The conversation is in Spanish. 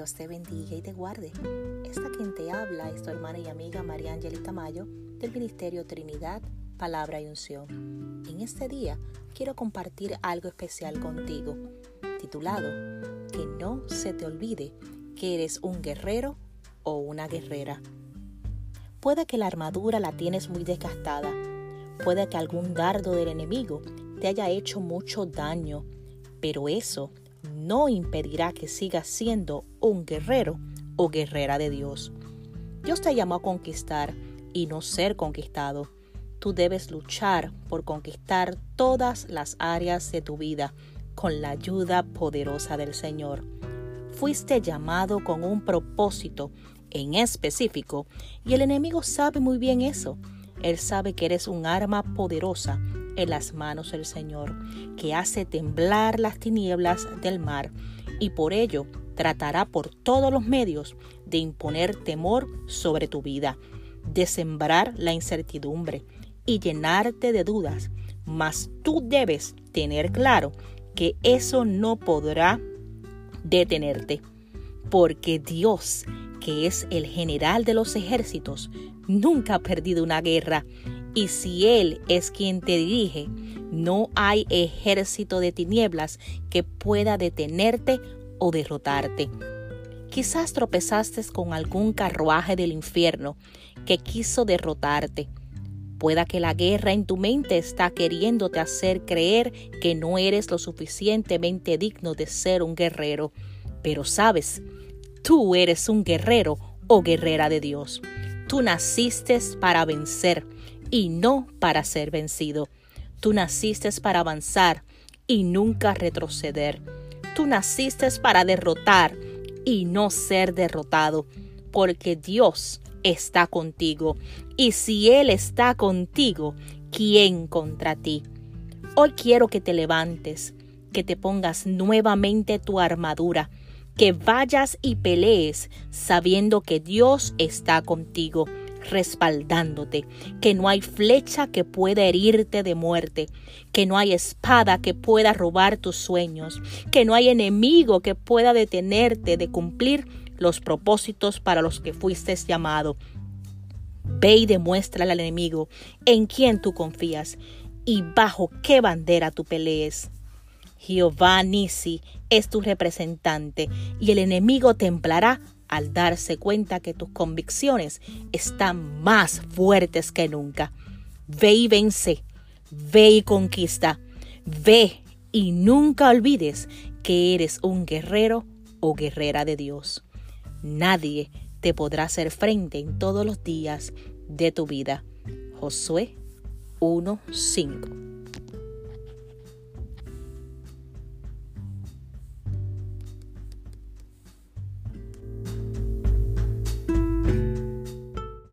Dios te bendiga y te guarde. Esta quien te habla es tu hermana y amiga María Angelita Mayo del Ministerio Trinidad, Palabra y Unción. En este día quiero compartir algo especial contigo, titulado Que no se te olvide que eres un guerrero o una guerrera. Puede que la armadura la tienes muy desgastada, puede que algún dardo del enemigo te haya hecho mucho daño, pero eso no impedirá que sigas siendo un guerrero o guerrera de Dios. Dios te llamó a conquistar y no ser conquistado. Tú debes luchar por conquistar todas las áreas de tu vida con la ayuda poderosa del Señor. Fuiste llamado con un propósito en específico y el enemigo sabe muy bien eso. Él sabe que eres un arma poderosa en las manos del Señor, que hace temblar las tinieblas del mar, y por ello tratará por todos los medios de imponer temor sobre tu vida, de sembrar la incertidumbre y llenarte de dudas, mas tú debes tener claro que eso no podrá detenerte, porque Dios, que es el general de los ejércitos, nunca ha perdido una guerra y si Él es quien te dirige, no hay ejército de tinieblas que pueda detenerte o derrotarte. Quizás tropezaste con algún carruaje del infierno que quiso derrotarte. Pueda que la guerra en tu mente está queriéndote hacer creer que no eres lo suficientemente digno de ser un guerrero. Pero sabes, tú eres un guerrero o guerrera de Dios. Tú naciste para vencer y no para ser vencido. Tú naciste para avanzar y nunca retroceder. Tú naciste para derrotar y no ser derrotado, porque Dios está contigo. Y si Él está contigo, ¿quién contra ti? Hoy quiero que te levantes, que te pongas nuevamente tu armadura, que vayas y pelees sabiendo que Dios está contigo respaldándote, que no hay flecha que pueda herirte de muerte, que no hay espada que pueda robar tus sueños, que no hay enemigo que pueda detenerte de cumplir los propósitos para los que fuiste llamado. Ve y demuéstrale al enemigo en quién tú confías y bajo qué bandera tú pelees. Jehová Nisi es tu representante y el enemigo templará al darse cuenta que tus convicciones están más fuertes que nunca. Ve y vence, ve y conquista, ve y nunca olvides que eres un guerrero o guerrera de Dios. Nadie te podrá hacer frente en todos los días de tu vida. Josué 1.5